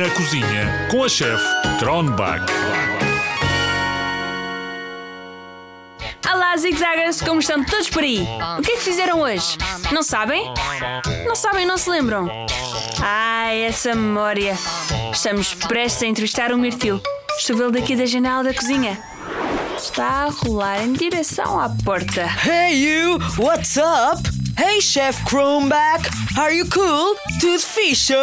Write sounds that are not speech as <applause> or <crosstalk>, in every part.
Na cozinha com a chefe Tronbach. Olá, zigzaggers, como estão todos por aí? O que é que fizeram hoje? Não sabem? Não sabem, não se lembram? Ai, essa memória. Estamos prestes a entrevistar o Mirtil. Estou vê-lo daqui da janela da cozinha. Está a rolar em direção à porta. Hey you, what's up? Hey Chef Kronbach, are you cool? Tudo fixe?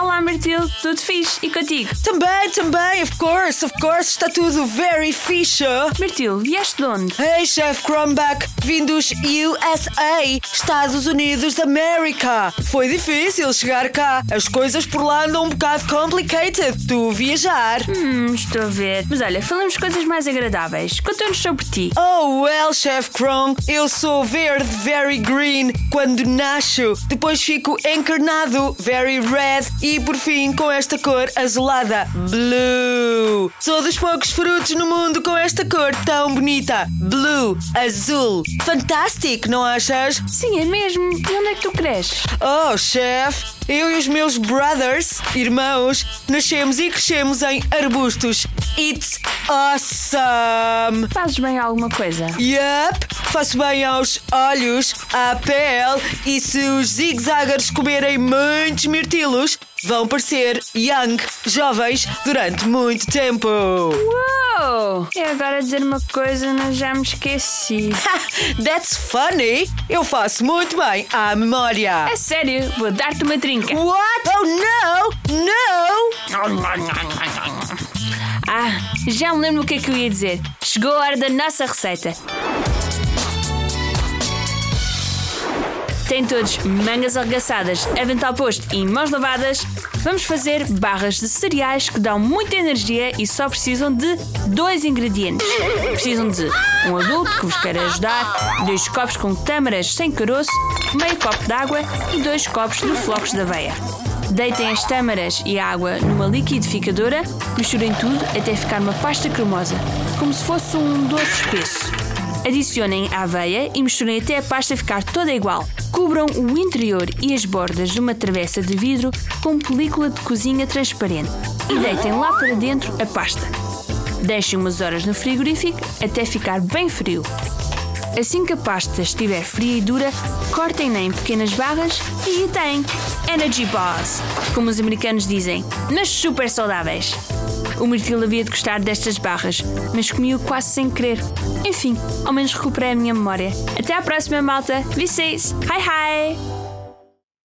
Olá, Mirtil, tudo fixe? E contigo? Também, também, of course, of course, está tudo very fixe. Mirtil, vieste de onde? Hey Chef Kronbach, vindos USA, Estados Unidos da América. Foi difícil chegar cá, as coisas por lá andam um bocado complicated, tu viajar. Hum, estou a ver. Mas olha, falamos coisas mais agradáveis. Conta-nos sobre ti. Oh, well, Chef Kron, eu sou verde, very green, quando nasço. Depois fico encarnado, very red. E por fim, com esta cor azulada, blue. Sou dos poucos frutos no mundo com esta cor tão bonita. Blue, azul. Fantástico, não achas? Sim, é mesmo. E onde é que tu cresces? Oh, chef, eu e os meus brothers, irmãos, nascemos e crescemos em arbustos. It's awesome! Fazes bem alguma coisa? Yup, faço bem aos olhos, à pele e se os zigzaggers comerem muitos mirtilos, vão parecer young, jovens, durante muito tempo. E agora dizer uma coisa, mas já me esqueci. <laughs> That's funny! Eu faço muito bem à memória. É sério, vou dar-te uma trinca. What? Oh no! No! Ah, já me lembro o que é que eu ia dizer. Chegou a hora da nossa receita. Tem todos mangas arregaçadas, avental posto e mãos lavadas. Vamos fazer barras de cereais que dão muita energia e só precisam de dois ingredientes. Precisam de um adulto que vos quer ajudar, dois copos com tâmaras sem caroço, meio copo de água e dois copos de flocos de aveia. Deitem as tâmaras e a água numa liquidificadora, misturem tudo até ficar uma pasta cremosa, como se fosse um doce espesso. Adicionem a aveia e misturem até a pasta ficar toda igual. Cubram o interior e as bordas de uma travessa de vidro com película de cozinha transparente e deitem lá para dentro a pasta. Deixem umas horas no frigorífico até ficar bem frio. Assim que a pasta estiver fria e dura, cortem-na em pequenas barras e aí têm Energy Bars, como os americanos dizem, mas super saudáveis. O Mirtil havia de gostar destas barras, mas comi-o quase sem querer. Enfim, ao menos recuperei a minha memória. Até à próxima, malta. Vocês. Hi, hi!